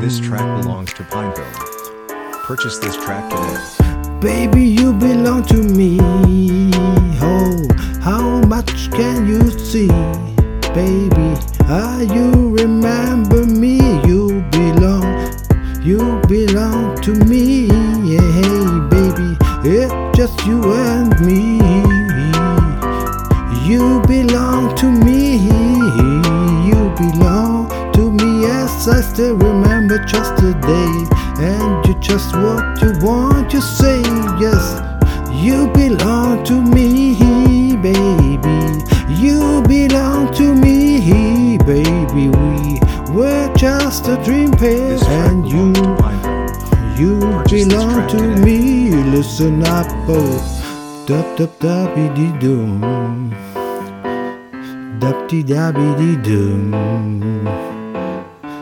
This track belongs to Pinecone. Purchase this track today. Baby, you belong to me. Oh, how much can you see? Baby, ah, you remember me. You belong, you belong to me. Yeah, hey, baby, it's just you and me. You belong to me. You belong to me. Yes, I still remember just today. And you just what you want to say. Yes, you belong to me, baby. You belong to me, baby. We were just a dream pair, and you. belongs to Pinecone. You belong to me. Listen up, oh. Dub dub dabby dee dum. Dub dee dabby dee dum.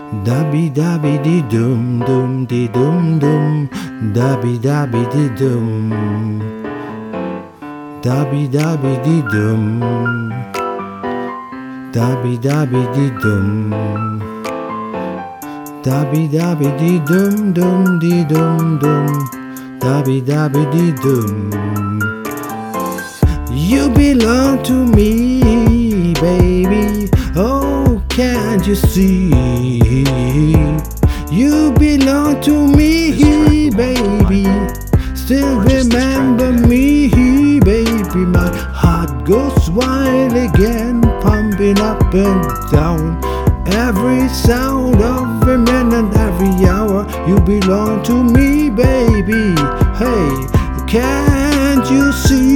Dabby dabby dee dum dum dee dum dum. Dabby dabby dee dum. Dabby dabby dee dum. Dabby dabby dee dum. Dabby dabby dee dum dum dee dum dum. Dabby dabby dee dum. You belong to me, baby. Can't you see? You belong to me, baby. Still remember me, baby. My heart goes wild again, pumping up and down. Every sound of a minute, every hour, you belong to me, baby. Hey, can't you see,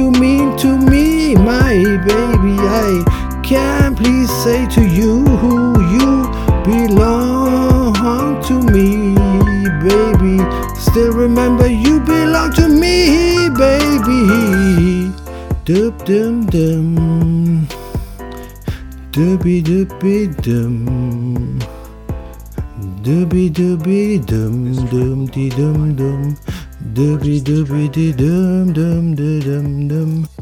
you mean to me, my baby? I can please say to you, who you belong to me, baby. Still remember you belong to me, baby. Dum dum dum. Dooby dooby dum. Dooby dooby dum dum dee dum dum. Dooby dooby dee dum dum dee dum dum.